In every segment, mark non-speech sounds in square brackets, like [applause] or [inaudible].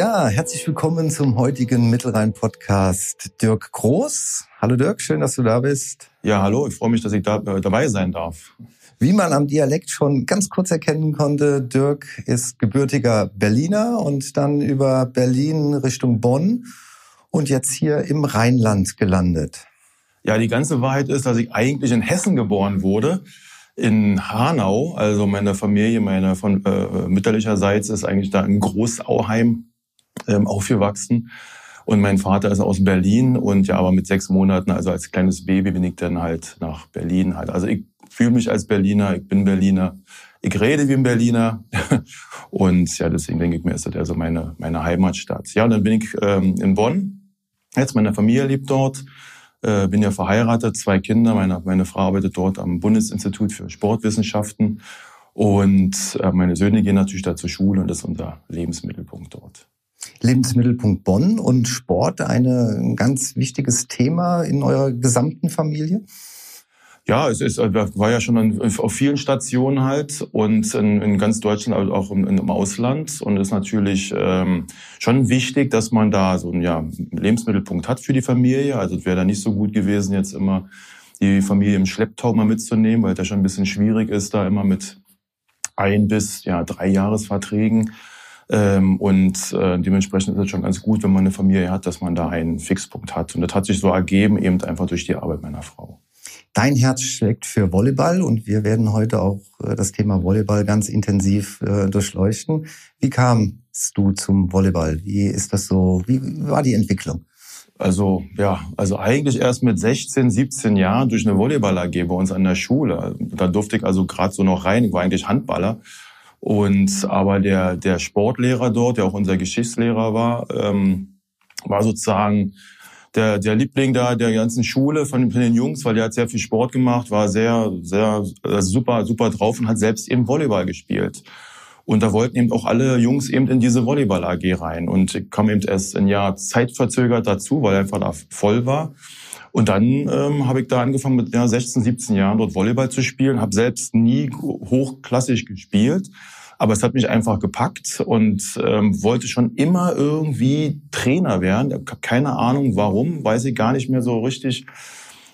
Ja, herzlich willkommen zum heutigen Mittelrhein-Podcast. Dirk Groß. Hallo Dirk, schön, dass du da bist. Ja, hallo, ich freue mich, dass ich da äh, dabei sein darf. Wie man am Dialekt schon ganz kurz erkennen konnte, Dirk ist gebürtiger Berliner und dann über Berlin Richtung Bonn und jetzt hier im Rheinland gelandet. Ja, die ganze Wahrheit ist, dass ich eigentlich in Hessen geboren wurde, in Hanau. Also meine Familie, meine von äh, mütterlicherseits ist eigentlich da in Großauheim ähm, aufgewachsen. Und mein Vater ist aus Berlin und ja, aber mit sechs Monaten, also als kleines Baby, bin ich dann halt nach Berlin halt. Also ich fühle mich als Berliner, ich bin Berliner, ich rede wie ein Berliner [laughs] und ja, deswegen denke ich mir, ist das also meine, meine Heimatstadt. Ja, dann bin ich ähm, in Bonn. Jetzt meine Familie lebt dort, äh, bin ja verheiratet, zwei Kinder. Meine, meine Frau arbeitet dort am Bundesinstitut für Sportwissenschaften und äh, meine Söhne gehen natürlich da zur Schule und das ist unser Lebensmittelpunkt dort. Lebensmittelpunkt Bonn und Sport eine, ein ganz wichtiges Thema in eurer gesamten Familie? Ja, es ist, war ja schon an, auf vielen Stationen halt und in, in ganz Deutschland, auch im, im Ausland. Und es ist natürlich ähm, schon wichtig, dass man da so einen ja, Lebensmittelpunkt hat für die Familie. Also es wäre da nicht so gut gewesen, jetzt immer die Familie im Schlepptau mal mitzunehmen, weil ja schon ein bisschen schwierig ist, da immer mit ein bis ja, drei Jahresverträgen und äh, dementsprechend ist es schon ganz gut, wenn man eine Familie hat, dass man da einen Fixpunkt hat. Und das hat sich so ergeben, eben einfach durch die Arbeit meiner Frau. Dein Herz schlägt für Volleyball und wir werden heute auch äh, das Thema Volleyball ganz intensiv äh, durchleuchten. Wie kamst du zum Volleyball? Wie ist das so? Wie war die Entwicklung? Also ja, also eigentlich erst mit 16, 17 Jahren durch eine Volleyball AG bei uns an der Schule. Da durfte ich also gerade so noch rein. Ich war eigentlich Handballer und aber der, der Sportlehrer dort, der auch unser Geschichtslehrer war, ähm, war sozusagen der, der Liebling da der ganzen Schule von, von den Jungs, weil der hat sehr viel Sport gemacht, war sehr, sehr also super, super drauf und hat selbst eben Volleyball gespielt. Und da wollten eben auch alle Jungs eben in diese Volleyball AG rein. Und kam eben erst ein Jahr zeitverzögert dazu, weil er einfach da voll war. Und dann ähm, habe ich da angefangen mit ja, 16, 17 Jahren dort Volleyball zu spielen, habe selbst nie hochklassig gespielt, aber es hat mich einfach gepackt und ähm, wollte schon immer irgendwie Trainer werden. Ich habe keine Ahnung warum, weiß ich gar nicht mehr so richtig.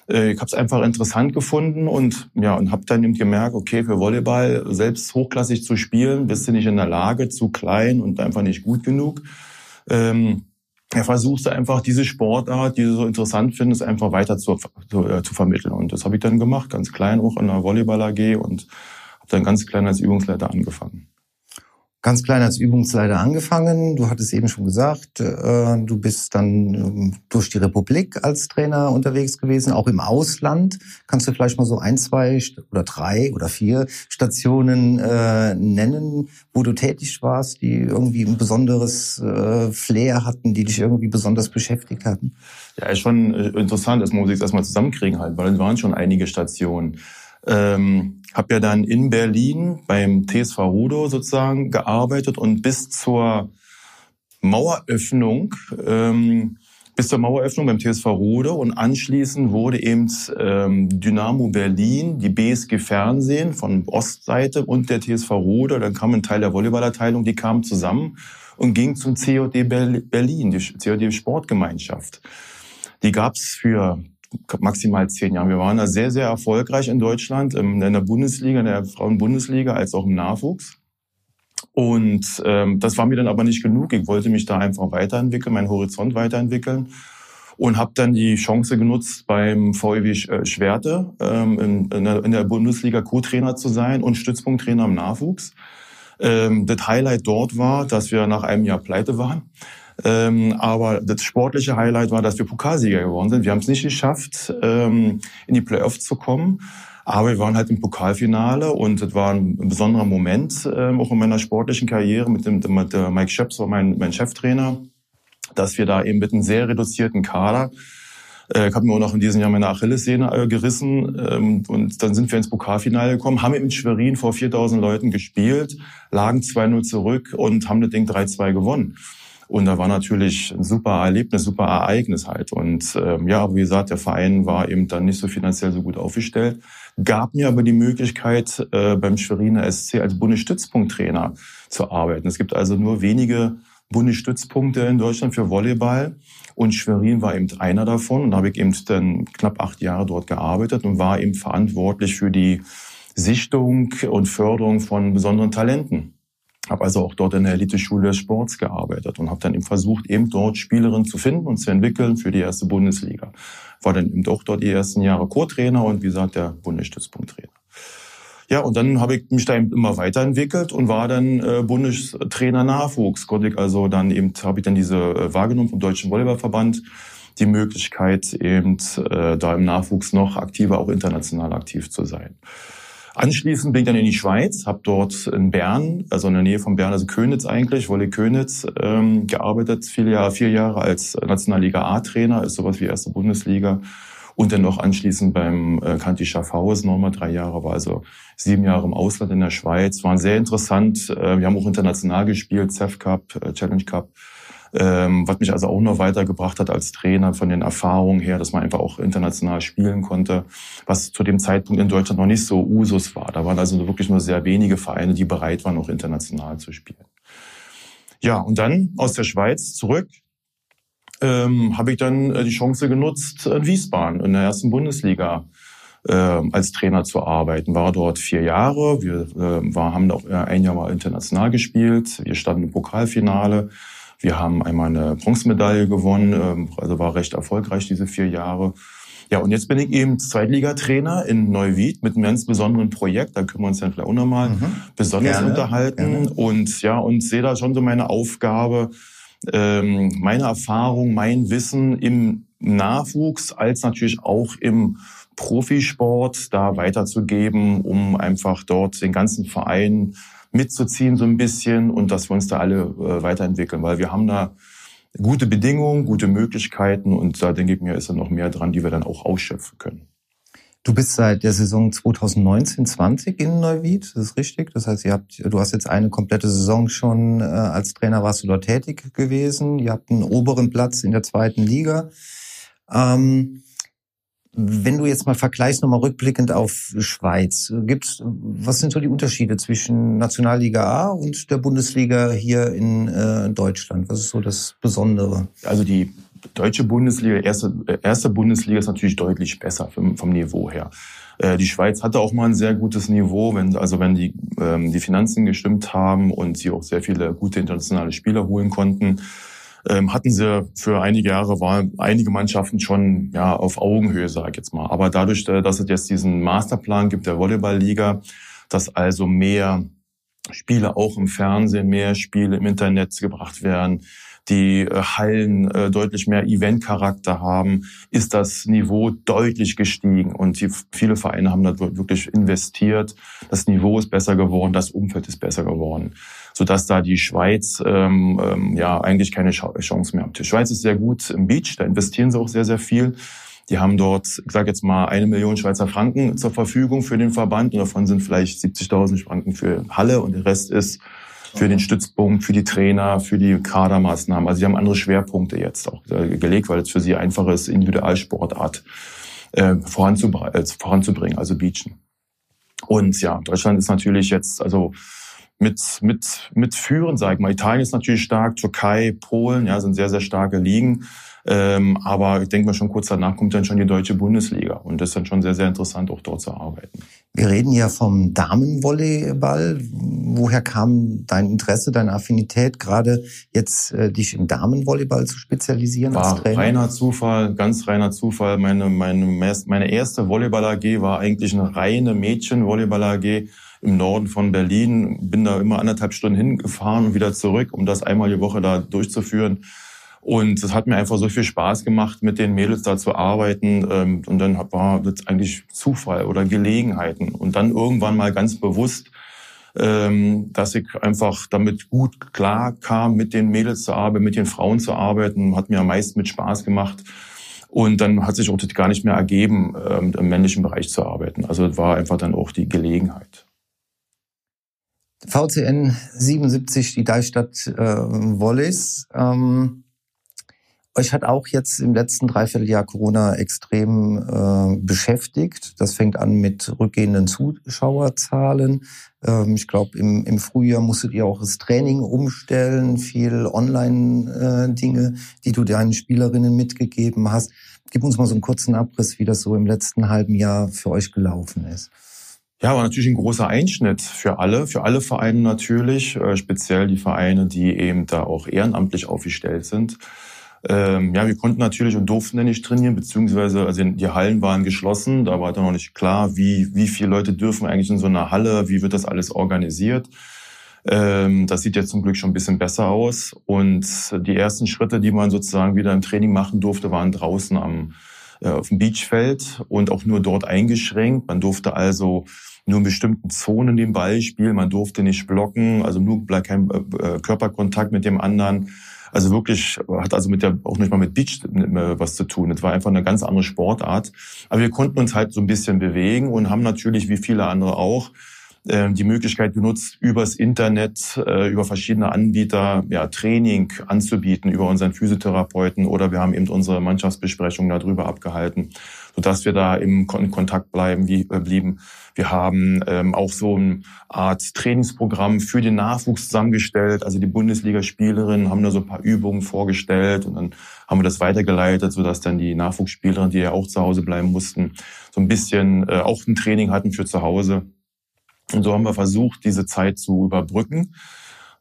Äh, ich habe es einfach interessant gefunden und ja und habe dann eben gemerkt, okay, für Volleyball selbst hochklassig zu spielen, bist du nicht in der Lage, zu klein und einfach nicht gut genug. Ähm, er versuchte einfach diese Sportart, die du so interessant findest, einfach weiter zu, zu, äh, zu vermitteln. Und das habe ich dann gemacht, ganz klein auch in der Volleyball AG und habe dann ganz klein als Übungsleiter angefangen ganz klein als Übungsleiter angefangen. Du hattest eben schon gesagt, äh, du bist dann ähm, durch die Republik als Trainer unterwegs gewesen, auch im Ausland. Kannst du vielleicht mal so ein, zwei oder drei oder vier Stationen äh, nennen, wo du tätig warst, die irgendwie ein besonderes äh, Flair hatten, die dich irgendwie besonders beschäftigt hatten? Ja, ist schon interessant. Das muss ich erstmal zusammenkriegen halt, weil es waren schon einige Stationen. Ähm, habe ja dann in Berlin beim TSV Rudo sozusagen gearbeitet und bis zur Maueröffnung, ähm, bis zur Maueröffnung beim TSV Rudo und anschließend wurde eben ähm, Dynamo Berlin, die BSG Fernsehen von Ostseite und der TSV Rudo, dann kam ein Teil der Volleyballabteilung, die kamen zusammen und ging zum COD Berlin, die COD Sportgemeinschaft. Die gab's für maximal zehn Jahren. Wir waren da sehr, sehr erfolgreich in Deutschland, in der Bundesliga, in der Frauenbundesliga, als auch im Nachwuchs. Und ähm, das war mir dann aber nicht genug. Ich wollte mich da einfach weiterentwickeln, meinen Horizont weiterentwickeln und habe dann die Chance genutzt, beim VEW äh, Schwerte ähm, in, in, der, in der Bundesliga Co-Trainer zu sein und Stützpunkttrainer im Nachwuchs. Ähm, das Highlight dort war, dass wir nach einem Jahr pleite waren. Ähm, aber das sportliche Highlight war, dass wir Pokalsieger geworden sind. Wir haben es nicht geschafft, ähm, in die Playoffs zu kommen. Aber wir waren halt im Pokalfinale und das war ein besonderer Moment, ähm, auch in meiner sportlichen Karriere mit dem mit der Mike Schöps, war mein, mein Cheftrainer, dass wir da eben mit einem sehr reduzierten Kader äh, ich habe mir auch noch in diesem Jahr meine Achillessehne äh, gerissen ähm, und dann sind wir ins Pokalfinale gekommen, haben in Schwerin vor 4000 Leuten gespielt, lagen 2-0 zurück und haben das Ding 3-2 gewonnen. Und da war natürlich ein super Erlebnis, super Ereignis halt. Und ähm, ja, wie gesagt, der Verein war eben dann nicht so finanziell so gut aufgestellt, gab mir aber die Möglichkeit, äh, beim Schweriner SC als Bundesstützpunkttrainer zu arbeiten. Es gibt also nur wenige Bundesstützpunkte in Deutschland für Volleyball. Und Schwerin war eben einer davon. Und da habe ich eben dann knapp acht Jahre dort gearbeitet und war eben verantwortlich für die Sichtung und Förderung von besonderen Talenten. Habe also auch dort in der Elite-Schule des Sports gearbeitet und habe dann eben versucht, eben dort Spielerinnen zu finden und zu entwickeln für die erste Bundesliga. War dann eben auch dort die ersten Jahre Co-Trainer und wie gesagt der Bundesstützpunkttrainer. Ja, und dann habe ich mich da eben immer weiterentwickelt und war dann äh, Bundestrainer Nachwuchs. Konnte ich also dann eben, habe ich dann diese äh, wahrgenommen vom Deutschen Volleyballverband, die Möglichkeit eben äh, da im Nachwuchs noch aktiver, auch international aktiv zu sein. Anschließend bin ich dann in die Schweiz, habe dort in Bern, also in der Nähe von Bern, also Könitz eigentlich, Wolle Könitz, ähm, gearbeitet, vier Jahre, vier Jahre als Nationalliga A-Trainer, ist sowas wie erste Bundesliga. Und dann noch anschließend beim äh, Kanti Schaffhausen nochmal drei Jahre, war also sieben Jahre im Ausland in der Schweiz. Waren sehr interessant. Äh, wir haben auch international gespielt, CEF Cup, äh, Challenge Cup ähm, was mich also auch noch weitergebracht hat als Trainer von den Erfahrungen her, dass man einfach auch international spielen konnte, was zu dem Zeitpunkt in Deutschland noch nicht so Usus war. Da waren also wirklich nur sehr wenige Vereine, die bereit waren, auch international zu spielen. Ja, und dann aus der Schweiz zurück ähm, habe ich dann äh, die Chance genutzt, in Wiesbaden in der ersten Bundesliga äh, als Trainer zu arbeiten. War dort vier Jahre. Wir äh, war, haben auch äh, ein Jahr mal international gespielt. Wir standen im Pokalfinale. Wir haben einmal eine Bronzemedaille gewonnen, ähm, also war recht erfolgreich diese vier Jahre. Ja, und jetzt bin ich eben Zweitligatrainer in Neuwied mit einem ganz besonderen Projekt. Da können wir uns dann vielleicht auch nochmal mhm. besonders gerne, unterhalten. Gerne. Und ja, und sehe da schon so meine Aufgabe, ähm, meine Erfahrung, mein Wissen im Nachwuchs als natürlich auch im Profisport da weiterzugeben, um einfach dort den ganzen Verein mitzuziehen so ein bisschen und dass wir uns da alle äh, weiterentwickeln, weil wir haben da gute Bedingungen, gute Möglichkeiten und da denke ich mir, ist da noch mehr dran, die wir dann auch ausschöpfen können. Du bist seit der Saison 2019-20 in Neuwied, das ist richtig. Das heißt, ihr habt, du hast jetzt eine komplette Saison schon äh, als Trainer warst du dort tätig gewesen. Ihr habt einen oberen Platz in der zweiten Liga. Ähm, wenn du jetzt mal vergleichst, nochmal rückblickend auf Schweiz, gibt's, was sind so die Unterschiede zwischen Nationalliga A und der Bundesliga hier in äh, Deutschland? Was ist so das Besondere? Also die deutsche Bundesliga, erste, erste Bundesliga ist natürlich deutlich besser vom, vom Niveau her. Äh, die Schweiz hatte auch mal ein sehr gutes Niveau, wenn, also wenn die, ähm, die Finanzen gestimmt haben und sie auch sehr viele gute internationale Spieler holen konnten ähm, hatten sie für einige Jahre, war einige Mannschaften schon ja auf Augenhöhe, sage ich jetzt mal. Aber dadurch, äh, dass es jetzt diesen Masterplan gibt der Volleyballliga, dass also mehr Spiele auch im Fernsehen, mehr Spiele im Internet gebracht werden, die äh, Hallen äh, deutlich mehr Eventcharakter haben, ist das Niveau deutlich gestiegen und viele Vereine haben da wirklich investiert. Das Niveau ist besser geworden, das Umfeld ist besser geworden, sodass da die Schweiz ähm, ähm, ja eigentlich keine Chance mehr hat. Die Schweiz ist sehr gut im Beach, da investieren sie auch sehr, sehr viel. Die haben dort, ich sage jetzt mal, eine Million Schweizer Franken zur Verfügung für den Verband und davon sind vielleicht 70.000 Franken für Halle und der Rest ist für den Stützpunkt, für die Trainer, für die Kadermaßnahmen. Also sie haben andere Schwerpunkte jetzt auch äh, gelegt, weil es für sie einfacher ist, Individualsportart äh, voranzubringen, also Beachen. Und ja, Deutschland ist natürlich jetzt also mit mit mit führen, sag ich mal. Italien ist natürlich stark, Türkei, Polen, ja, sind sehr sehr starke Ligen. Ähm, aber ich denke mal schon kurz danach kommt dann schon die deutsche Bundesliga und das ist dann schon sehr, sehr interessant, auch dort zu arbeiten. Wir reden ja vom Damenvolleyball. Woher kam dein Interesse, deine Affinität, gerade jetzt äh, dich im Damenvolleyball zu spezialisieren war als Trainer? reiner Zufall, ganz reiner Zufall. Meine, meine, meine erste Volleyball-AG war eigentlich eine reine Mädchen-Volleyball-AG im Norden von Berlin. Bin da immer anderthalb Stunden hingefahren und wieder zurück, um das einmal die Woche da durchzuführen. Und es hat mir einfach so viel Spaß gemacht, mit den Mädels da zu arbeiten. Ähm, und dann war das eigentlich Zufall oder Gelegenheiten. Und dann irgendwann mal ganz bewusst, ähm, dass ich einfach damit gut klar kam, mit den Mädels zu arbeiten, mit den Frauen zu arbeiten. Hat mir am meisten mit Spaß gemacht. Und dann hat sich auch das gar nicht mehr ergeben, ähm, im männlichen Bereich zu arbeiten. Also das war einfach dann auch die Gelegenheit. VCN 77, die Deichstadt äh, Wollis. Ähm Euch hat auch jetzt im letzten Dreivierteljahr Corona extrem äh, beschäftigt. Das fängt an mit rückgehenden Zuschauerzahlen. Ähm, ich glaube, im, im Frühjahr musstet ihr auch das Training umstellen, viel Online-Dinge, äh, die du deinen Spielerinnen mitgegeben hast. Gib uns mal so einen kurzen Abriss, wie das so im letzten halben Jahr für euch gelaufen ist. Ja, war natürlich ein großer Einschnitt für alle, für alle Vereine natürlich, äh, speziell die Vereine, die eben da auch ehrenamtlich aufgestellt sind. Ähm, ja, wir konnten natürlich und durften ja nicht trainieren, beziehungsweise also die Hallen waren geschlossen. Da war dann noch nicht klar, wie, wie viele Leute dürfen eigentlich in so einer Halle, wie wird das alles organisiert. Ähm, das sieht jetzt zum Glück schon ein bisschen besser aus. Und die ersten Schritte, die man sozusagen wieder im Training machen durfte, waren draußen am, auf dem Beachfeld und auch nur dort eingeschränkt. Man durfte also nur in bestimmten Zonen den Ball spielen, man durfte nicht blocken, also nur kein äh, Körperkontakt mit dem anderen. Also wirklich hat also mit der auch nicht mal mit Beach was zu tun. Es war einfach eine ganz andere Sportart. Aber wir konnten uns halt so ein bisschen bewegen und haben natürlich wie viele andere auch ähm, die Möglichkeit genutzt, übers Internet, äh, über verschiedene Anbieter ja, Training anzubieten, über unseren Physiotherapeuten oder wir haben eben unsere Mannschaftsbesprechung darüber abgehalten, sodass wir da im Kontakt bleiben, wie, äh, blieben. Wir haben ähm, auch so eine Art Trainingsprogramm für den Nachwuchs zusammengestellt. Also die Bundesligaspielerinnen haben da so ein paar Übungen vorgestellt und dann haben wir das weitergeleitet, sodass dann die Nachwuchsspielerinnen, die ja auch zu Hause bleiben mussten, so ein bisschen äh, auch ein Training hatten für zu Hause. Und so haben wir versucht, diese Zeit zu überbrücken,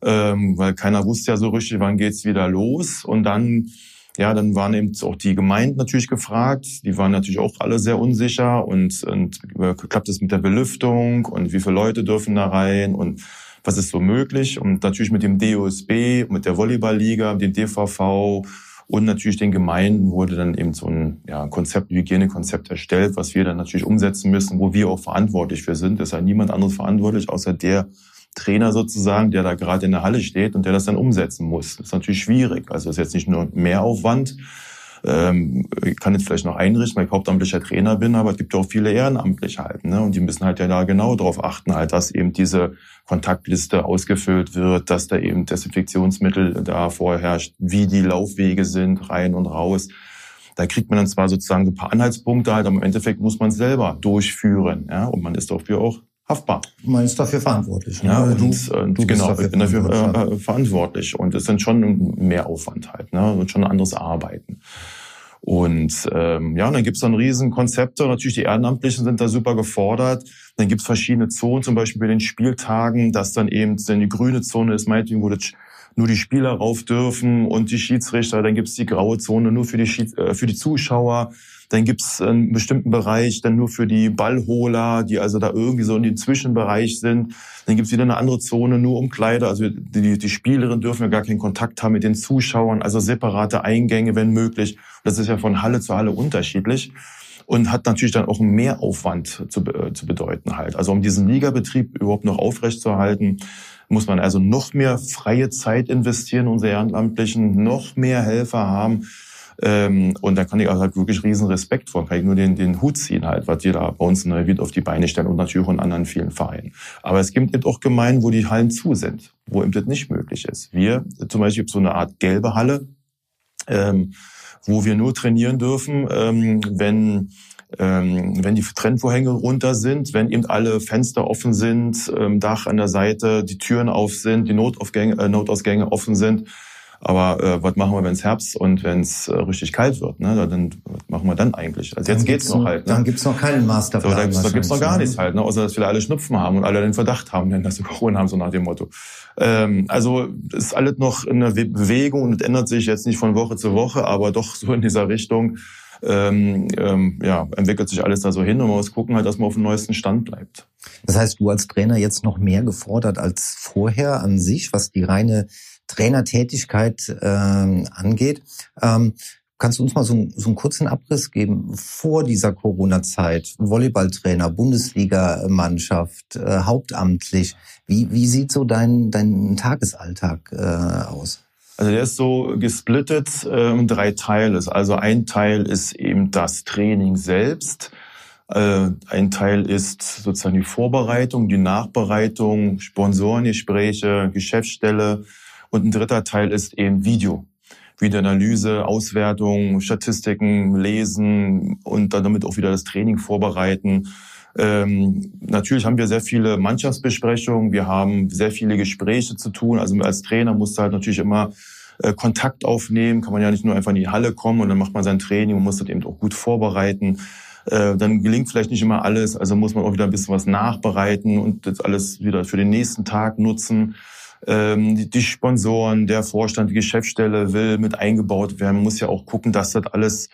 ähm, weil keiner wusste ja so richtig, wann geht's wieder los. Und dann, ja, dann waren eben auch die Gemeinden natürlich gefragt. Die waren natürlich auch alle sehr unsicher und, und äh, klappt es mit der Belüftung und wie viele Leute dürfen da rein und was ist so möglich? Und natürlich mit dem DOSB, mit der Volleyballliga, dem DVV und natürlich den Gemeinden wurde dann eben so ein ja, Konzept, Hygienekonzept erstellt, was wir dann natürlich umsetzen müssen, wo wir auch verantwortlich für sind. Es ist ja niemand anderes verantwortlich, außer der Trainer sozusagen, der da gerade in der Halle steht und der das dann umsetzen muss. Das ist natürlich schwierig. Also es ist jetzt nicht nur Mehraufwand, ähm, ich kann jetzt vielleicht noch einrichten, weil ich hauptamtlicher Trainer bin, aber es gibt ja auch viele Ehrenamtliche halt, ne? Und die müssen halt ja da genau darauf achten, halt, dass eben diese Kontaktliste ausgefüllt wird, dass da eben Desinfektionsmittel da vorherrscht, wie die Laufwege sind, rein und raus. Da kriegt man dann zwar sozusagen ein paar Anhaltspunkte halt, aber im Endeffekt muss man es selber durchführen, ja? Und man ist dafür auch haftbar. Man ist dafür verantwortlich. Ne? Ja, und, du, und du genau, dafür ich bin dafür äh, verantwortlich. Und es ist dann schon mehr Aufwand halt, ne? Und schon ein anderes Arbeiten. Und ähm, ja, und dann gibt's dann riesen Konzepte. Natürlich die Ehrenamtlichen sind da super gefordert. Dann gibt's verschiedene Zonen, zum Beispiel bei den Spieltagen, dass dann eben dann die grüne Zone ist, meinetwegen, wo das nur die Spieler rauf dürfen und die Schiedsrichter. Dann gibt's die graue Zone nur für die, Schieds äh, für die Zuschauer. Dann gibt's einen bestimmten Bereich dann nur für die Ballholer, die also da irgendwie so in den Zwischenbereich sind. Dann gibt's wieder eine andere Zone nur um Kleider. Also die, die Spielerinnen dürfen ja gar keinen Kontakt haben mit den Zuschauern, also separate Eingänge, wenn möglich. Das ist ja von Halle zu Halle unterschiedlich und hat natürlich dann auch einen Mehraufwand zu, äh, zu bedeuten halt. Also um diesen Ligabetrieb überhaupt noch aufrechtzuerhalten, muss man also noch mehr freie Zeit investieren, unsere Ehrenamtlichen, noch mehr Helfer haben. Ähm, und da kann ich auch halt wirklich riesen Respekt vor, kann ich nur den, den Hut ziehen halt, was die da bei uns in der Wied auf die Beine stellen und natürlich auch in anderen vielen Vereinen. Aber es gibt eben auch Gemeinden, wo die Hallen zu sind, wo eben das nicht möglich ist. Wir zum Beispiel so eine Art gelbe Halle, ähm, wo wir nur trainieren dürfen, ähm, wenn ähm, wenn die Trennvorhänge runter sind, wenn eben alle Fenster offen sind, ähm, Dach an der Seite, die Türen auf sind, die Notaufgänge, äh, Notausgänge offen sind. Aber äh, was machen wir, wenn es Herbst und wenn es äh, richtig kalt wird? Ne? Dann was machen wir dann eigentlich? Also jetzt geht's noch halt. Ne? Dann gibt's noch keinen Masterplan. So, da, da gibt's noch gar nichts halt, ne? außer dass wir alle Schnupfen haben und alle den Verdacht haben, denn dass sie Corona haben, so nach dem Motto. Ähm, also ist alles noch in der Bewegung und ändert sich jetzt nicht von Woche zu Woche, aber doch so in dieser Richtung ähm, ähm, ja, entwickelt sich alles da so hin und man muss gucken halt, dass man auf dem neuesten Stand bleibt. Das heißt, du als Trainer jetzt noch mehr gefordert als vorher an sich, was die reine Trainertätigkeit ähm, angeht. Ähm, Kannst du uns mal so, so einen kurzen Abriss geben vor dieser Corona-Zeit? Volleyballtrainer, Bundesliga-Mannschaft, äh, hauptamtlich. Wie, wie sieht so dein, dein Tagesalltag äh, aus? Also der ist so gesplittet in drei Teile. Also ein Teil ist eben das Training selbst. Äh, ein Teil ist sozusagen die Vorbereitung, die Nachbereitung, Sponsorengespräche, Geschäftsstelle. Und ein dritter Teil ist eben Video. Videoanalyse, Auswertung, Statistiken lesen und dann damit auch wieder das Training vorbereiten. Ähm, natürlich haben wir sehr viele Mannschaftsbesprechungen, wir haben sehr viele Gespräche zu tun. Also als Trainer musst du halt natürlich immer äh, Kontakt aufnehmen, kann man ja nicht nur einfach in die Halle kommen und dann macht man sein Training und muss das eben auch gut vorbereiten. Äh, dann gelingt vielleicht nicht immer alles, also muss man auch wieder ein bisschen was nachbereiten und das alles wieder für den nächsten Tag nutzen. Ähm, die Sponsoren, der Vorstand, die Geschäftsstelle will mit eingebaut werden. Man muss ja auch gucken, dass das alles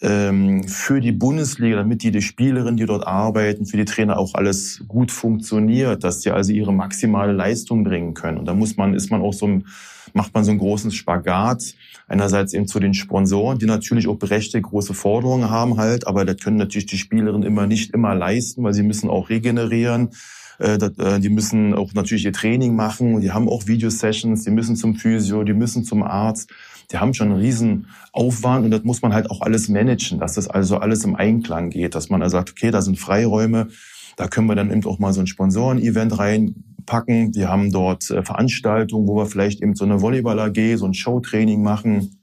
ähm, für die Bundesliga, damit die, die Spielerinnen, die dort arbeiten, für die Trainer auch alles gut funktioniert, dass sie also ihre maximale Leistung bringen können. Und da muss man, ist man auch so ein, macht man so einen großen Spagat. Einerseits eben zu den Sponsoren, die natürlich auch berechtigt große Forderungen haben halt, aber das können natürlich die Spielerinnen immer nicht immer leisten, weil sie müssen auch regenerieren. Äh, äh, die müssen auch natürlich ihr Training machen, die haben auch Videosessions, die müssen zum Physio, die müssen zum Arzt. Die haben schon einen riesen Aufwand und das muss man halt auch alles managen, dass das also alles im Einklang geht, dass man also sagt, okay, da sind Freiräume, da können wir dann eben auch mal so ein Sponsoren-Event reinpacken. Wir haben dort äh, Veranstaltungen, wo wir vielleicht eben so eine Volleyball-AG, so ein Showtraining machen.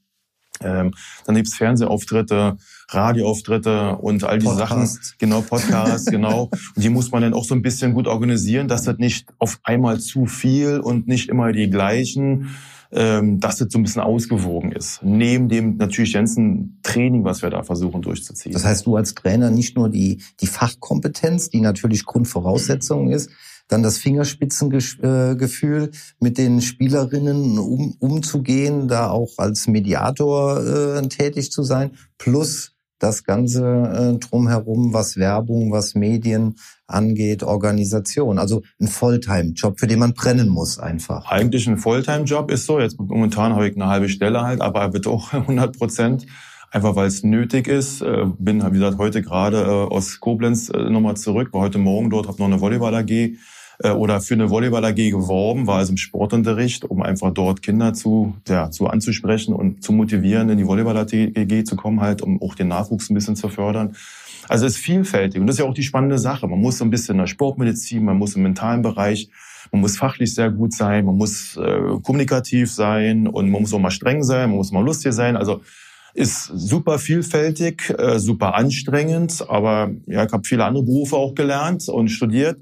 Ähm, dann gibt's Fernsehauftritte, Radioauftritte und all diese Podcast. Sachen. Genau, Podcasts, [laughs] genau. Und die muss man dann auch so ein bisschen gut organisieren, dass das nicht auf einmal zu viel und nicht immer die gleichen, ähm, dass das so ein bisschen ausgewogen ist. Neben dem natürlich ganzen Training, was wir da versuchen durchzuziehen. Das heißt, du als Trainer nicht nur die, die Fachkompetenz, die natürlich Grundvoraussetzung ist, dann das Fingerspitzengefühl, mit den Spielerinnen um, umzugehen, da auch als Mediator äh, tätig zu sein, plus das Ganze äh, drumherum, was Werbung, was Medien angeht, Organisation. Also ein Volltime-Job, für den man brennen muss einfach. Eigentlich ein Volltime-Job ist so. Jetzt momentan habe ich eine halbe Stelle halt, aber er wird auch [laughs] 100 Prozent. Einfach weil es nötig ist. Äh, bin, wie gesagt, heute gerade äh, aus Koblenz äh, nochmal zurück, war heute Morgen dort, habe noch eine Volleyball-AG äh, oder für eine Volleyball AG geworben, war also im Sportunterricht, um einfach dort Kinder zu, ja, zu anzusprechen und zu motivieren, in die Volleyball AG zu kommen, halt, um auch den Nachwuchs ein bisschen zu fördern. Also es ist vielfältig und das ist ja auch die spannende Sache. Man muss so ein bisschen in der Sportmedizin, man muss im mentalen Bereich, man muss fachlich sehr gut sein, man muss äh, kommunikativ sein und man muss auch mal streng sein, man muss mal lustig sein. Also ist super vielfältig, äh, super anstrengend, aber ja, ich habe viele andere Berufe auch gelernt und studiert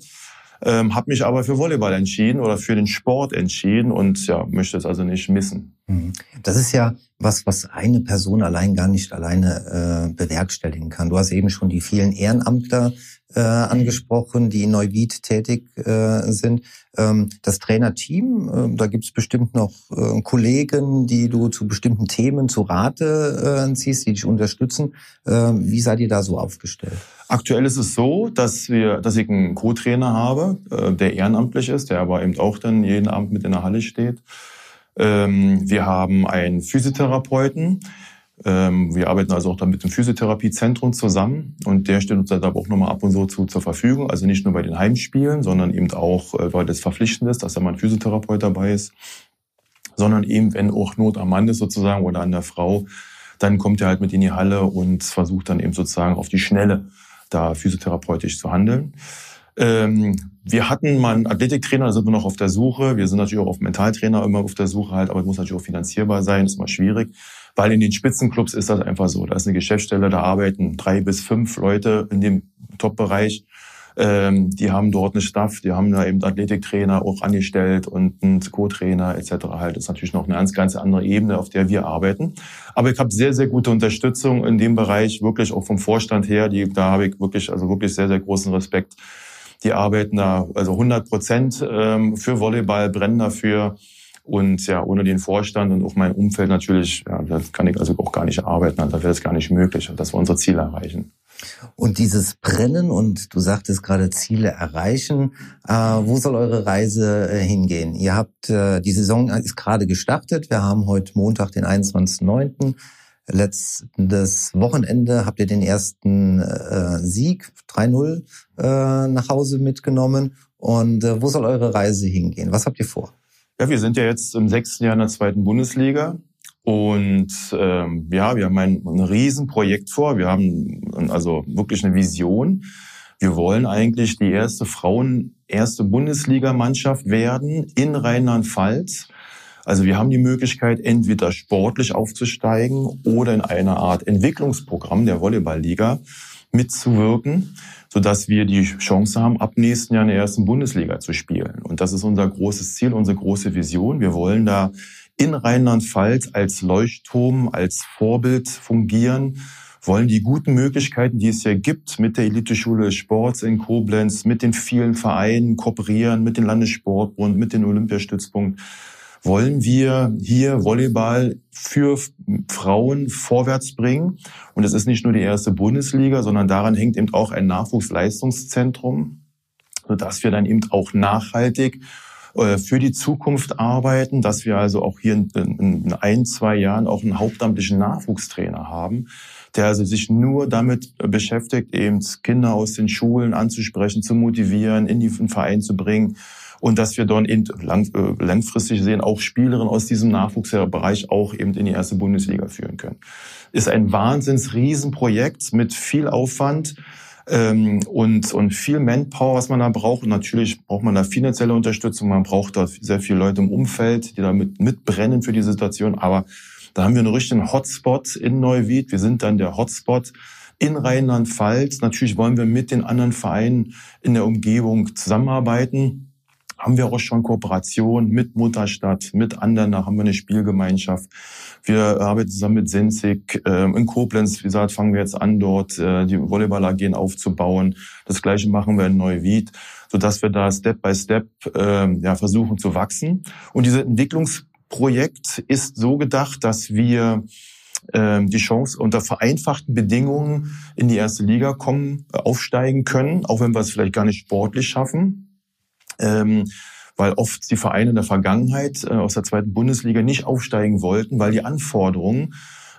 ähm, habe mich aber für Volleyball entschieden oder für den Sport entschieden und ja, möchte es also nicht missen. Mhm. Das ist ja was, was eine Person allein gar nicht alleine äh, bewerkstelligen kann. Du hast eben schon die vielen Ehrenamtler äh, angesprochen, die in Neuwied tätig äh, sind. Ähm, das Trainerteam, äh, da gibt es bestimmt noch äh, Kollegen, die du zu bestimmten Themen zu Rate äh, ziehst, die dich unterstützen. Äh, wie seid ihr da so aufgestellt? Aktuell ist es so, dass wir, dass ich einen Co-Trainer habe, äh, der ehrenamtlich ist, der aber eben auch dann jeden Abend mit in der Halle steht. Ähm, wir haben einen Physiotherapeuten. Ähm, wir arbeiten also auch dann mit dem Physiotherapiezentrum zusammen und der steht uns dann auch nochmal ab und so zu, zur Verfügung. Also nicht nur bei den Heimspielen, sondern eben auch, äh, weil das verpflichtend ist, dass da mal ein Physiotherapeut dabei ist, sondern eben, wenn auch Not am Mann ist sozusagen oder an der Frau, dann kommt er halt mit in die Halle und versucht dann eben sozusagen auf die Schnelle da physiotherapeutisch zu handeln. Ähm, wir hatten mal einen Athletiktrainer, da sind wir noch auf der Suche. Wir sind natürlich auch auf Mentaltrainer immer auf der Suche halt, aber es muss natürlich auch finanzierbar sein, ist mal schwierig. Weil in den Spitzenclubs ist das einfach so. Da ist eine Geschäftsstelle, da arbeiten drei bis fünf Leute in dem Top-Bereich. Ähm, die haben dort eine Staff, die haben da eben Athletiktrainer auch angestellt und einen Co-Trainer etc. halt. Das ist natürlich noch eine ganz, ganz andere Ebene, auf der wir arbeiten. Aber ich habe sehr, sehr gute Unterstützung in dem Bereich, wirklich auch vom Vorstand her. Die, da habe ich wirklich, also wirklich sehr, sehr großen Respekt die arbeiten da also 100 Prozent ähm, für Volleyball, brennen dafür. Und ja, ohne den Vorstand und auch mein Umfeld natürlich, ja, das kann ich also auch gar nicht arbeiten. Also da wäre es gar nicht möglich, dass wir unsere Ziele erreichen. Und dieses Brennen und du sagtest gerade Ziele erreichen, äh, wo soll eure Reise äh, hingehen? Ihr habt, äh, die Saison ist gerade gestartet. Wir haben heute Montag, den 21.09 letztes Wochenende habt ihr den ersten äh, Sieg 3-0 äh, nach Hause mitgenommen. Und äh, wo soll eure Reise hingehen? Was habt ihr vor? Ja, wir sind ja jetzt im sechsten Jahr in der zweiten Bundesliga. Und ähm, ja, wir haben ein, ein Riesenprojekt vor. Wir haben also wirklich eine Vision. Wir wollen eigentlich die erste Frauen erste Bundesligamannschaft werden in Rheinland-Pfalz Also wir haben die Möglichkeit, entweder sportlich aufzusteigen oder in einer Art Entwicklungsprogramm der Volleyballliga mitzuwirken, sodass wir die Chance haben, ab nächsten Jahr in der ersten Bundesliga zu spielen. Und das ist unser großes Ziel, unsere große Vision. Wir wollen da in Rheinland-Pfalz als Leuchtturm, als Vorbild fungieren, wollen die guten Möglichkeiten, die es ja gibt, mit der Eliteschule Sports in Koblenz, mit den vielen Vereinen kooperieren, mit dem Landessportbund, mit dem Olympiastützpunkt, wollen wir hier Volleyball für Frauen vorwärts bringen. Und es ist nicht nur die erste Bundesliga, sondern daran hängt eben auch ein Nachwuchsleistungszentrum, sodass wir dann eben auch nachhaltig äh, für die Zukunft arbeiten, dass wir also auch hier in, ein, zwei Jahren auch einen hauptamtlichen Nachwuchstrainer haben, der also sich nur damit beschäftigt, eben Kinder aus den Schulen anzusprechen, zu motivieren, in den Verein zu bringen und dass wir dann eben lang, äh, langfristig sehen, auch Spielerinnen aus diesem Nachwuchsbereich auch eben in die erste Bundesliga führen können. Ist ein wahnsinns Riesenprojekt mit viel Aufwand ähm, und, und viel Manpower, was man da braucht. Und natürlich braucht man da finanzielle Unterstützung. Man braucht da sehr viele Leute im Umfeld, die da mit, mitbrennen für die Situation. Aber da haben wir einen richtigen Hotspot in Neuwied. Wir sind dann der Hotspot in Rheinland-Pfalz. Natürlich wollen wir mit den anderen Vereinen in der Umgebung zusammenarbeiten haben wir auch schon Kooperation mit Mutterstadt, mit anderen, da haben wir eine Spielgemeinschaft. Wir arbeiten zusammen mit Sensig. Ähm, in Koblenz, wie gesagt, fangen wir jetzt an, dort äh, die Volleyball AG aufzubauen. Das gleiche machen wir in Neuwied, sodass wir da Step by Step ähm, ja, versuchen zu wachsen. Und dieses Entwicklungsprojekt ist so gedacht, dass wir ähm, die Chance unter vereinfachten Bedingungen in die erste Liga kommen, aufsteigen können, auch wenn wir es vielleicht gar nicht sportlich schaffen ähm, weil oft die Vereine in der Vergangenheit äh, aus der zweiten Bundesliga nicht aufsteigen wollten, weil die Anforderungen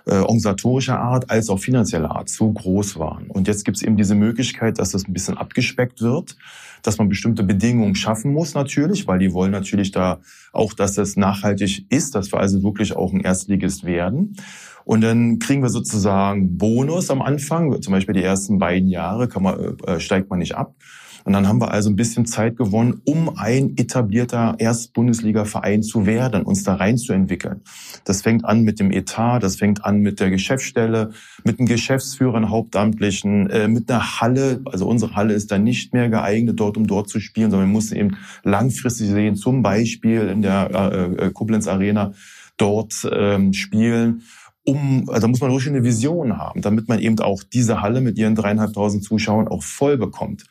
äh, organisatorischer Art als auch finanzieller Art so groß waren. Und jetzt gibt es eben diese Möglichkeit, dass das ein bisschen abgespeckt wird, dass man bestimmte Bedingungen schaffen muss natürlich, weil die wollen natürlich da auch, dass das nachhaltig ist, dass wir also wirklich auch ein Erstligist werden. Und dann kriegen wir sozusagen Bonus am Anfang, zum Beispiel die ersten beiden Jahre kann man, äh, steigt man nicht ab. Und dann haben wir also ein bisschen Zeit gewonnen, um ein etablierter Erst-Bundesliga-Verein zu werden, uns da reinzuentwickeln. Das fängt an mit dem Etat, das fängt an mit der Geschäftsstelle, mit dem Geschäftsführer, einem Hauptamtlichen, äh, mit einer Halle. Also unsere Halle ist dann nicht mehr geeignet, dort um dort zu spielen, sondern wir mussten eben langfristig sehen, zum Beispiel in der äh, äh Koblenz Arena dort ähm, spielen um, also muss man ruhig eine Vision haben, damit man eben auch diese Halle mit ihren dreieinhalbtausend Zuschauern auch voll bekommt.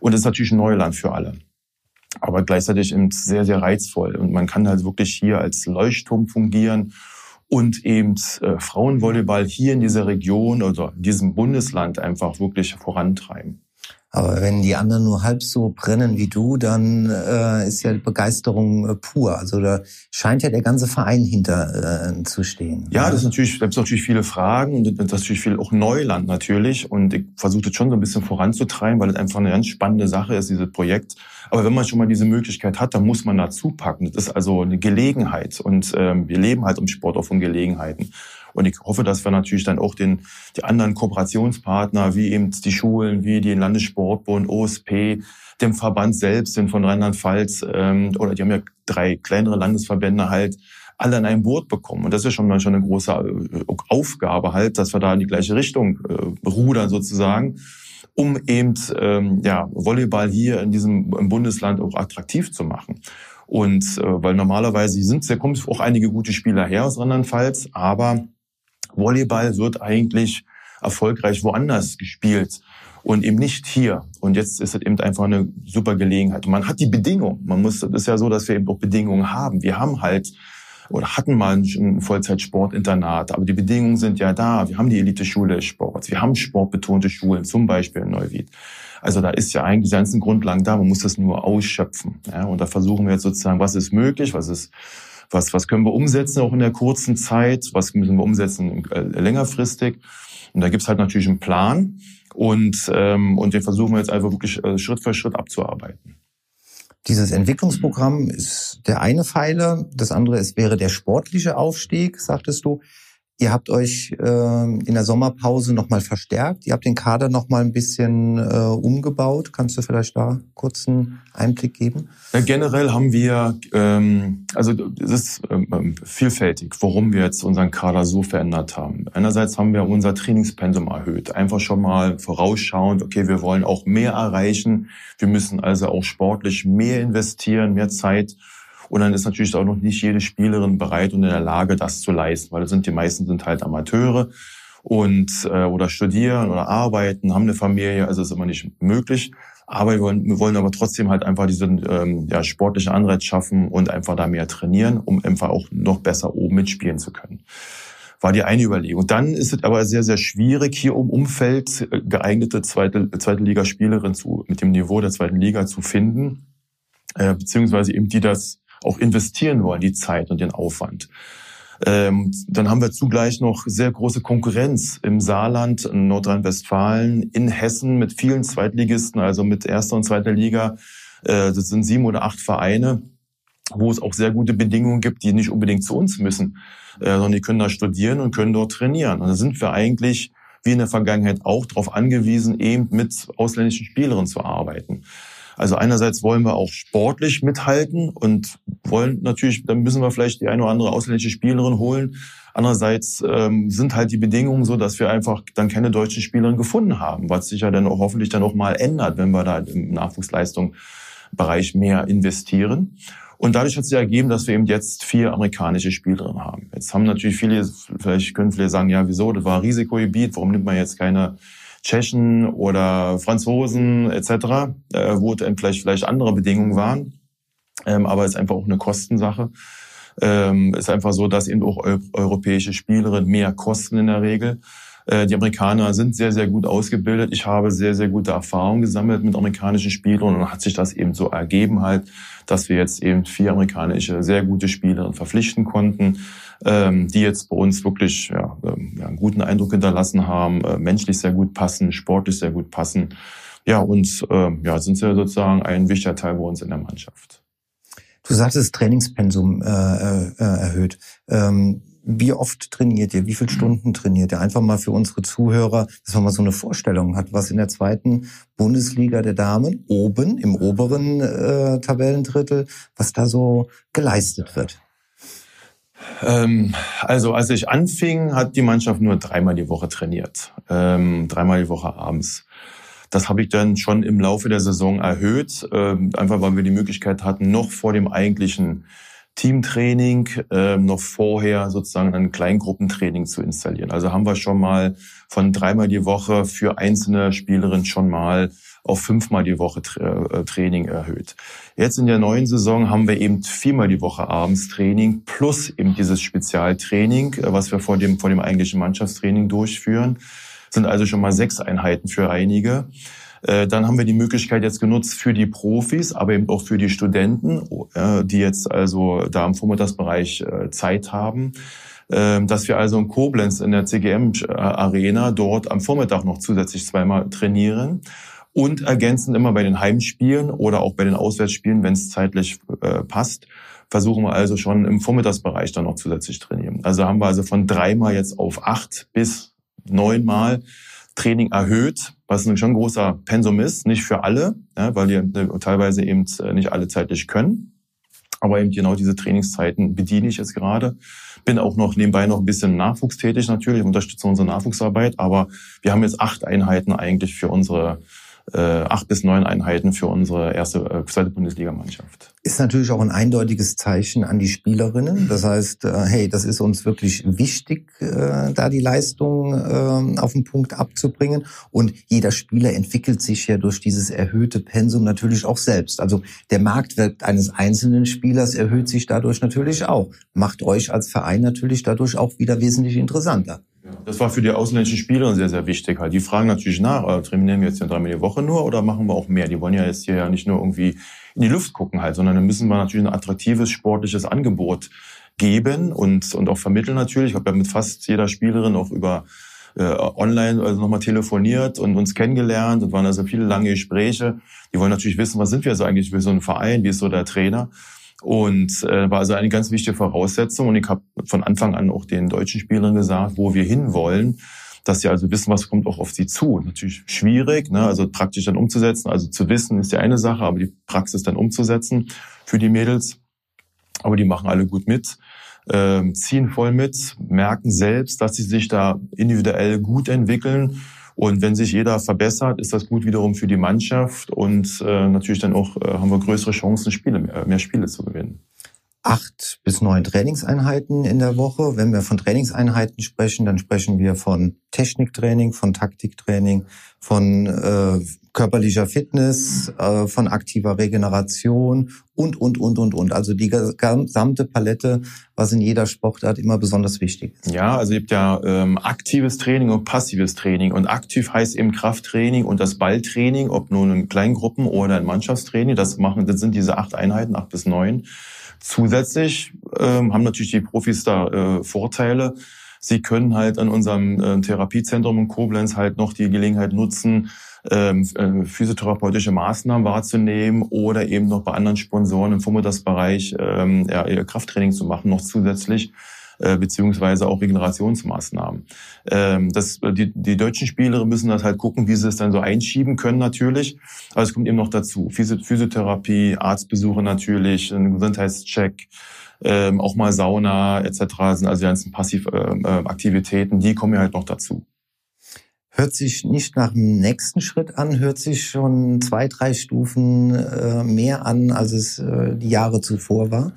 Und das ist natürlich ein Neuland für alle. Aber gleichzeitig eben sehr, sehr reizvoll. Und man kann halt wirklich hier als Leuchtturm fungieren und eben äh, Frauenvolleyball hier in dieser Region oder in diesem Bundesland einfach wirklich vorantreiben. Aber wenn die anderen nur halb so brennen wie du, dann äh, ist ja Begeisterung äh, pur. Also da scheint ja der ganze Verein hinter äh, zu stehen. Ja, das ist natürlich, da gibt natürlich viele Fragen und das ist natürlich viel auch Neuland natürlich. Und ich versuche das schon so ein bisschen voranzutreiben, weil das einfach eine ganz spannende Sache ist, dieses Projekt. Aber wenn man schon mal diese Möglichkeit hat, dann muss man dazu packen. Das ist also eine Gelegenheit. Und ähm, wir leben halt im Sport auch von Gelegenheiten. Und ich hoffe, dass wir natürlich dann auch den, die anderen Kooperationspartner, wie eben die Schulen, wie die Landessportbund, OSP, dem Verband selbst, den von Rheinland-Pfalz, ähm, oder die haben ja drei kleinere Landesverbände halt, alle in ein Boot bekommen. Und das ist schon mal schon eine große äh, Aufgabe halt, dass wir da in die gleiche Richtung äh, rudern sozusagen, um eben ähm, ja, Volleyball hier in diesem im Bundesland auch attraktiv zu machen. Und äh, weil normalerweise sind, da kommen auch einige gute Spieler her aus Rheinland-Pfalz, aber Volleyball wird eigentlich erfolgreich woanders gespielt und eben nicht hier. Und jetzt ist es eben einfach eine super Gelegenheit. Und man hat die Bedingungen. Man muss, das ist ja so, dass wir eben auch Bedingungen haben. Wir haben halt oder hatten mal ein Vollzeitsportinternat, aber die Bedingungen sind ja da. Wir haben die Elite-Schule Sports, wir haben sportbetonte Schulen, zum Beispiel in Neuwied. Also da ist ja eigentlich die ganzen Grundlagen da, man muss das nur ausschöpfen. Ja, und da versuchen wir jetzt sozusagen, was ist möglich, was ist was, was können wir umsetzen auch in der kurzen Zeit, was müssen wir umsetzen äh, längerfristig. Und da gibt's halt natürlich einen Plan und, ähm, und den versuchen wir jetzt einfach wirklich äh, Schritt für Schritt abzuarbeiten. Dieses Entwicklungsprogramm ist der eine Pfeiler, das andere ist, wäre der sportliche Aufstieg, sagtest du. Ihr habt euch äh, in der Sommerpause nochmal verstärkt. Ihr habt den Kader nochmal ein bisschen äh, umgebaut. Kannst du vielleicht da kurz einen Einblick geben? Ja, generell haben wir, ähm, also es ist ähm, vielfältig, warum wir jetzt unseren Kader so verändert haben. Einerseits haben wir unser Trainingspensum erhöht. Einfach schon mal vorausschauend, okay, wir wollen auch mehr erreichen. Wir müssen also auch sportlich mehr investieren, mehr Zeit und dann ist natürlich auch noch nicht jede Spielerin bereit und in der Lage, das zu leisten, weil das sind die meisten sind halt Amateure und äh, oder studieren oder arbeiten, haben eine Familie, also ist immer nicht möglich. Aber wir wollen, wir wollen aber trotzdem halt einfach diesen ähm, ja, sportlichen Anreiz schaffen und einfach da mehr trainieren, um einfach auch noch besser oben mitspielen zu können. War die eine Überlegung. Dann ist es aber sehr, sehr schwierig, hier um Umfeld äh, geeignete zweite, zweite Liga-Spielerin zu, mit dem Niveau der zweiten Liga zu finden, äh, beziehungsweise eben die das auch investieren wollen, die Zeit und den Aufwand. Ähm, dann haben wir zugleich noch sehr große Konkurrenz im Saarland, in Nordrhein-Westfalen, in Hessen mit vielen Zweitligisten, also mit erster und zweiter Liga. Äh, das sind sieben oder acht Vereine, wo es auch sehr gute Bedingungen gibt, die nicht unbedingt zu uns müssen, äh, sondern die können da studieren und können dort trainieren. Und da sind wir eigentlich wie in der Vergangenheit auch darauf angewiesen, eben mit ausländischen Spielerinnen zu arbeiten. Also einerseits wollen wir auch sportlich mithalten und wollen natürlich, dann müssen wir vielleicht die eine oder andere ausländische Spielerin holen. Andererseits ähm, sind halt die Bedingungen so, dass wir einfach dann keine deutschen Spielerin gefunden haben, was sich ja dann auch hoffentlich dann auch mal ändert, wenn wir da im Nachwuchsleistungsbereich mehr investieren. Und dadurch hat sich ergeben, dass wir eben jetzt vier amerikanische Spielerinnen haben. Jetzt haben natürlich viele, vielleicht können viele sagen, ja, wieso, das war Risikogebiet, warum nimmt man jetzt keine Tschechen oder Franzosen etc., äh, wo vielleicht, vielleicht andere Bedingungen waren. Ähm, aber es ist einfach auch eine Kostensache. Ähm, ist einfach so, dass eben auch europäische Spielerinnen mehr kosten in der Regel. Äh, die Amerikaner sind sehr, sehr gut ausgebildet. Ich habe sehr, sehr gute Erfahrungen gesammelt mit amerikanischen Spielern und dann hat sich das eben so ergeben halt, dass wir jetzt eben vier amerikanische sehr gute Spielerinnen verpflichten konnten ähm, die jetzt bei uns wirklich ja, ähm, ja, einen guten Eindruck hinterlassen haben, äh, menschlich sehr gut passen, sportlich sehr gut passen. Ja, und äh, ja, sind sie sozusagen ein wichtiger Teil bei uns in der Mannschaft. Du sagtest Trainingspensum äh, äh, erhöht. Ähm, wie oft trainiert ihr? Wie viele Stunden trainiert ihr? Einfach mal für unsere Zuhörer, dass man mal so eine Vorstellung hat, was in der zweiten Bundesliga der Damen oben im oberen äh, Tabellendrittel, was da so geleistet wird. Ähm, also als ich anfing, hat die Mannschaft nur dreimal die Woche trainiert. Ähm, dreimal die Woche abends. Das habe ich dann schon im Laufe der Saison erhöht, ähm, einfach weil wir die Möglichkeit hatten, noch vor dem eigentlichen Teamtraining ähm, noch vorher sozusagen ein Kleingruppentraining zu installieren. Also haben wir schon mal von dreimal die Woche für einzelne Spielerinnen schon mal auf fünfmal die Woche äh, Training erhöht. Jetzt in der neuen Saison haben wir eben viermal die Woche abends Training plus eben dieses Spezialtraining, äh, was wir vor dem, vor dem eigentlichen Mannschaftstraining durchführen. Sind also schon mal sechs Einheiten für einige. Äh, dann haben wir die Möglichkeit jetzt genutzt für die Profis, aber eben auch für die Studenten, die jetzt also da im Vormittagsbereich Zeit haben ähm, dass wir also in Koblenz in der CGM Arena dort am Vormittag noch zusätzlich zweimal trainieren und ergänzend immer bei den Heimspielen oder auch bei den Auswärtsspielen, wenn es zeitlich äh, passt, versuchen wir also schon im Vormittagsbereich dann noch zusätzlich trainieren. Also haben wir also von dreimal jetzt auf acht bis neunmal Training erhöht, was ein schon großer Pensum ist, nicht für alle, ja, weil die äh, teilweise eben äh, nicht alle zeitlich können. Aber eben genau diese Trainingszeiten bediene ich jetzt gerade. Bin auch noch nebenbei noch ein bisschen nachwuchstätig natürlich, unterstütze unsere Nachwuchsarbeit. Aber wir haben jetzt acht Einheiten eigentlich für unsere äh, acht bis neun Einheiten für unsere erste, äh, zweite Bundesligamannschaft. Ist natürlich auch ein eindeutiges Zeichen an die Spielerinnen. Das heißt, äh, hey, das ist uns wirklich wichtig, äh, da die Leistung äh, auf den Punkt abzubringen. Und jeder Spieler entwickelt sich ja durch dieses erhöhte Pensum natürlich auch selbst. Also der Marktwert eines einzelnen Spielers erhöht sich dadurch natürlich auch. Macht euch als Verein natürlich dadurch auch wieder wesentlich interessanter. Das war für die ausländischen Spieler sehr, sehr wichtig. Halt. Die fragen natürlich nach, äh, trainieren wir jetzt ja dreimal die Woche nur oder machen wir auch mehr? Die wollen ja jetzt hier ja nicht nur irgendwie in die Luft gucken halt, sondern dann müssen wir natürlich ein attraktives sportliches Angebot geben und, und auch vermitteln natürlich. Ich habe ja mit fast jeder Spielerin auch über äh, online also nochmal telefoniert und uns kennengelernt und waren also viele lange Gespräche. Die wollen natürlich wissen, was sind wir so eigentlich für so ein Verein, wie ist so der Trainer. Und äh, war also eine ganz wichtige Voraussetzung. Und ich habe von Anfang an auch den deutschen Spielern gesagt, wo wir hinwollen, dass sie also wissen, was kommt auch auf sie zu. Natürlich schwierig, ne? also praktisch dann umzusetzen. Also zu wissen ist ja eine Sache, aber die Praxis dann umzusetzen für die Mädels. Aber die machen alle gut mit, äh, ziehen voll mit, merken selbst, dass sie sich da individuell gut entwickeln. Und wenn sich jeder verbessert, ist das gut wiederum für die Mannschaft und äh, natürlich dann auch äh, haben wir größere Chancen, Spiele, mehr, mehr Spiele zu gewinnen acht bis neun Trainingseinheiten in der Woche. Wenn wir von Trainingseinheiten sprechen, dann sprechen wir von Techniktraining, von Taktiktraining, von äh, körperlicher Fitness, äh, von aktiver Regeneration und, und, und, und, und. Also die gesamte Palette, was in jeder Sportart immer besonders wichtig ist. Ja, also es gibt ja ähm, aktives Training und passives Training. Und aktiv heißt eben Krafttraining und das Balltraining, ob nun in Kleingruppen oder in Mannschaftstraining. Das machen, das sind diese acht Einheiten, acht bis neun. Zusätzlich ähm, haben natürlich die Profis da äh, Vorteile. Sie können halt an unserem äh, Therapiezentrum in Koblenz halt noch die Gelegenheit nutzen, ähm, äh, physiotherapeutische Maßnahmen wahrzunehmen oder eben noch bei anderen Sponsoren im Vormittagsbereich ähm, ja, ihr Krafttraining zu machen, noch zusätzlich äh, beziehungsweise auch Regenerationsmaßnahmen. Ähm, das, die, die deutschen Spieler müssen das halt gucken, wie sie es dann so einschieben können natürlich. Aber es kommt eben noch dazu. Physiotherapie, Arztbesuche natürlich, ein Gesundheitscheck, ähm, auch mal Sauna etc. sind also die ganzen Passivaktivitäten, ähm, äh, die kommen ja halt noch dazu. Hört sich nicht nach dem nächsten Schritt an, hört sich schon zwei, drei Stufen äh, mehr an, als es äh, die Jahre zuvor war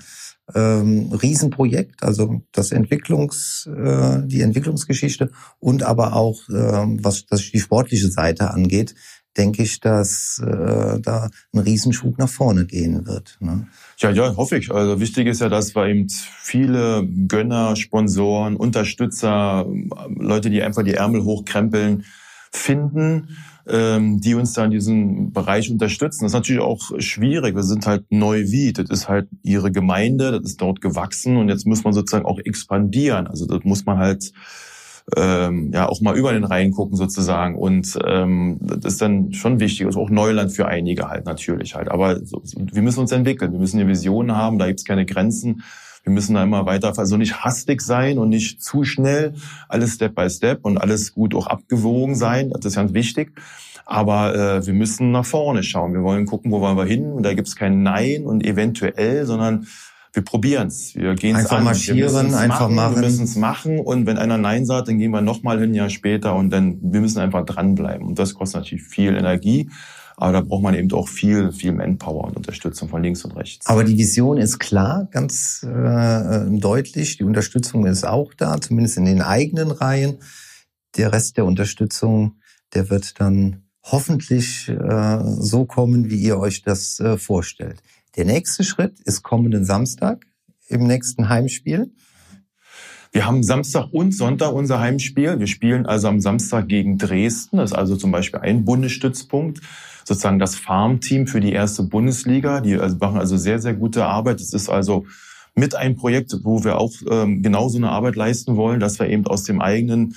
ähm, Riesenprojekt, also das Entwicklungs, äh, die Entwicklungsgeschichte und aber auch, äh, was das die sportliche Seite angeht, denke ich, dass äh, da ein Riesenschub nach vorne gehen wird. Ne? Ja, ja, hoffe ich. Also wichtig ist ja, dass wir eben viele Gönner, Sponsoren, Unterstützer, Leute, die einfach die Ärmel hochkrempeln, finden ähm, die uns da in diesem Bereich unterstützen. Das ist natürlich auch schwierig. Wir sind halt neu wie. Das ist halt ihre Gemeinde, das ist dort gewachsen und jetzt muss man sozusagen auch expandieren. Also das muss man halt ähm, ja auch mal über den Rhein gucken sozusagen und ähm, das ist dann schon wichtig, also auch Neuland für einige halt natürlich halt. Aber wir müssen uns entwickeln, wir müssen eine Vision haben, da gibt's keine Grenzen. Wir müssen da immer weiter, also nicht hastig sein und nicht zu schnell, alles Step by Step und alles gut auch abgewogen sein. Das ist ganz wichtig. Aber äh, wir müssen nach vorne schauen. Wir wollen gucken, wo wollen wir hin. Und da gibt es kein Nein und eventuell, sondern wir probieren es. Wir gehen einfach an. marschieren, einfach machen, machen. Wir müssen es machen. Und wenn einer Nein sagt, dann gehen wir nochmal hin, ein Jahr später. Und dann, wir müssen einfach dranbleiben. Und das kostet natürlich viel Energie. Aber da braucht man eben auch viel, viel Manpower und Unterstützung von links und rechts. Aber die Vision ist klar, ganz äh, deutlich. Die Unterstützung ist auch da, zumindest in den eigenen Reihen. Der Rest der Unterstützung, der wird dann hoffentlich äh, so kommen, wie ihr euch das äh, vorstellt. Der nächste Schritt ist kommenden Samstag im nächsten Heimspiel. Wir haben Samstag und Sonntag unser Heimspiel. Wir spielen also am Samstag gegen Dresden. Das ist also zum Beispiel ein Bundesstützpunkt, sozusagen das Farmteam für die erste Bundesliga. Die also machen also sehr, sehr gute Arbeit. Es ist also mit einem Projekt, wo wir auch ähm, genau so eine Arbeit leisten wollen, dass wir eben aus dem eigenen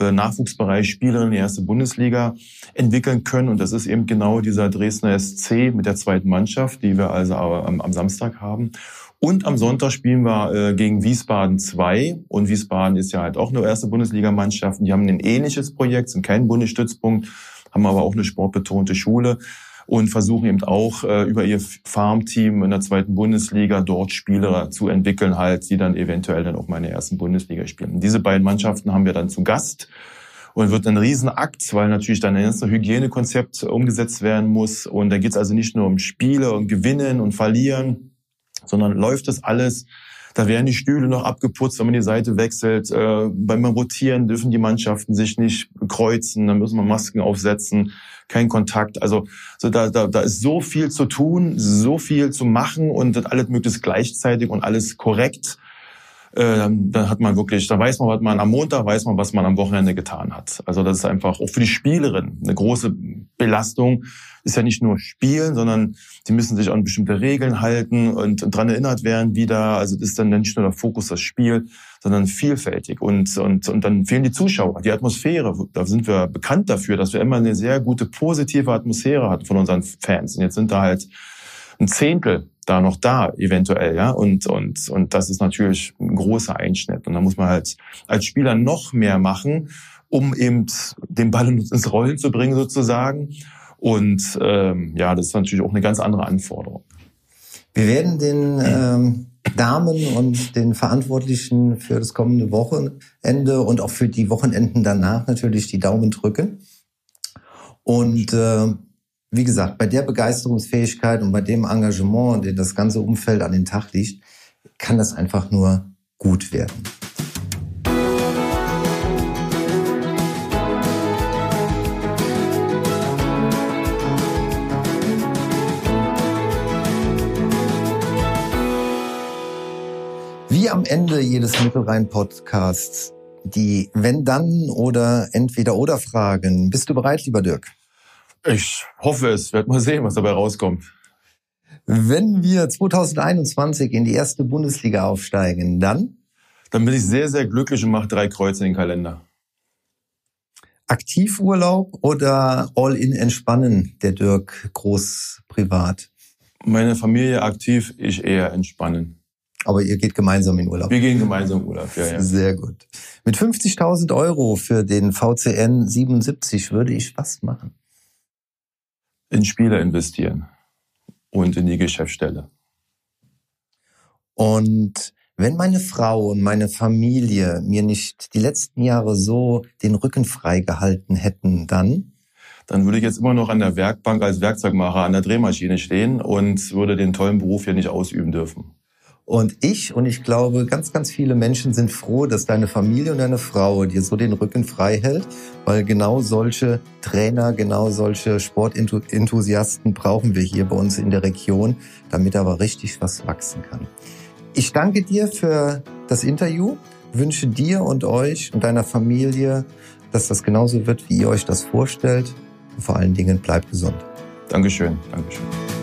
äh, Nachwuchsbereich Spielerinnen in die erste Bundesliga entwickeln können. Und das ist eben genau dieser Dresdner SC mit der zweiten Mannschaft, die wir also am, am Samstag haben. Und am Sonntag spielen wir äh, gegen Wiesbaden 2. Und Wiesbaden ist ja halt auch eine erste Bundesligamannschaft. Die haben ein ähnliches Projekt, sind kein Bundesstützpunkt, haben aber auch eine sportbetonte Schule und versuchen eben auch äh, über ihr Farmteam in der zweiten Bundesliga dort Spieler zu entwickeln, halt, die dann eventuell dann auch mal in der ersten Bundesliga spielen. Diese beiden Mannschaften haben wir dann zu Gast und wird ein Riesenakt, weil natürlich dann ein ganzes Hygienekonzept umgesetzt werden muss. Und da geht es also nicht nur um Spiele und Gewinnen und Verlieren, sondern läuft das alles. Da werden die Stühle noch abgeputzt, wenn man die Seite wechselt. Äh, beim Rotieren dürfen die Mannschaften sich nicht kreuzen, dann müssen wir Masken aufsetzen, kein Kontakt. Also so da, da, da ist so viel zu tun, so viel zu machen und das alles möglichst gleichzeitig und alles korrekt äh, dann hat man wirklich, da weiß man, was man am Montag weiß man, was man am Wochenende getan hat. Also das ist einfach auch für die Spielerin eine große Belastung. Ist ja nicht nur Spielen, sondern sie müssen sich an bestimmte Regeln halten und, und dran erinnert werden wieder. Also das ist dann nicht nur der Fokus das Spiel, sondern vielfältig. Und, und, und dann fehlen die Zuschauer, die Atmosphäre. Da sind wir bekannt dafür, dass wir immer eine sehr gute, positive Atmosphäre hatten von unseren Fans. Und jetzt sind da halt ein Zehntel da noch da, eventuell, ja. Und, und, und das ist natürlich ein großer Einschnitt. Und da muss man halt als Spieler noch mehr machen, um eben den Ball [laughs] ins Rollen zu bringen, sozusagen. Und ähm, ja, das ist natürlich auch eine ganz andere Anforderung. Wir werden den ähm, Damen und den Verantwortlichen für das kommende Wochenende und auch für die Wochenenden danach natürlich die Daumen drücken. Und äh, wie gesagt, bei der Begeisterungsfähigkeit und bei dem Engagement, den das ganze Umfeld an den Tag liegt, kann das einfach nur gut werden. Wie am Ende jedes Mittelrhein-Podcasts die Wenn-Dann oder Entweder-Oder-Fragen. Bist du bereit, lieber Dirk? Ich hoffe es. Werd mal sehen, was dabei rauskommt. Wenn wir 2021 in die erste Bundesliga aufsteigen, dann? Dann bin ich sehr, sehr glücklich und mache drei Kreuze in den Kalender. Aktivurlaub oder All-in entspannen, der Dirk groß privat? Meine Familie aktiv, ich eher entspannen. Aber ihr geht gemeinsam in Urlaub. Wir gehen gemeinsam in Urlaub, ja, ja. Sehr gut. Mit 50.000 Euro für den VCN 77 würde ich was machen? In Spieler investieren und in die Geschäftsstelle. Und wenn meine Frau und meine Familie mir nicht die letzten Jahre so den Rücken frei gehalten hätten, dann? Dann würde ich jetzt immer noch an der Werkbank als Werkzeugmacher an der Drehmaschine stehen und würde den tollen Beruf hier nicht ausüben dürfen. Und ich und ich glaube, ganz, ganz viele Menschen sind froh, dass deine Familie und deine Frau dir so den Rücken frei hält, weil genau solche Trainer, genau solche Sportenthusiasten brauchen wir hier bei uns in der Region, damit aber richtig was wachsen kann. Ich danke dir für das Interview, wünsche dir und euch und deiner Familie, dass das genauso wird, wie ihr euch das vorstellt. Und vor allen Dingen bleibt gesund. Dankeschön. Dankeschön.